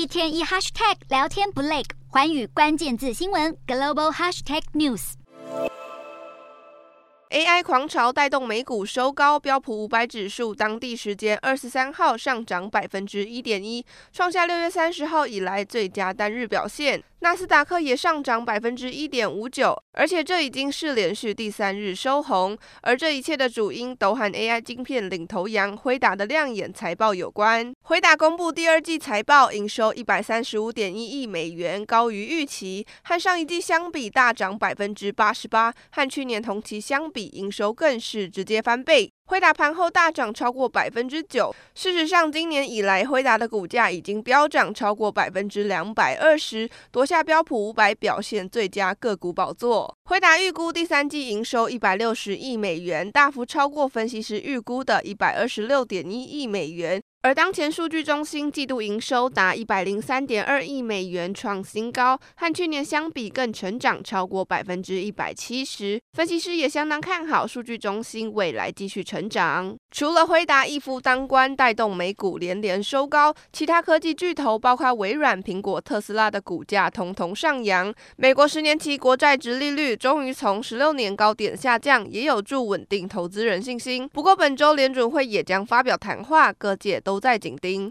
一天一 hashtag 聊天不累，环宇关键字新闻 global hashtag news。AI 狂潮带动美股收高，标普五百指数当地时间二十三号上涨百分之一点一，创下六月三十号以来最佳单日表现。纳斯达克也上涨百分之一点五九，而且这已经是连续第三日收红。而这一切的主因都和 AI 晶片领头羊辉达的亮眼财报有关。辉达公布第二季财报，营收一百三十五点一亿美元，高于预期，和上一季相比大涨百分之八十八，和去年同期相比，营收更是直接翻倍。辉达盘后大涨超过百分之九。事实上，今年以来，辉达的股价已经飙涨超过百分之两百二十，夺下标普五百表现最佳个股宝座。辉达预估第三季营收一百六十亿美元，大幅超过分析师预估的一百二十六点一亿美元。而当前数据中心季度营收达一百零三点二亿美元，创新高，和去年相比更成长超过百分之一百七十。分析师也相当看好数据中心未来继续成长。除了辉达一夫当关带动美股连连收高，其他科技巨头包括微软、苹果、特斯拉的股价统统上扬。美国十年期国债殖利率终于从十六年高点下降，也有助稳定投资人信心。不过本周联准会也将发表谈话，各界都在紧盯。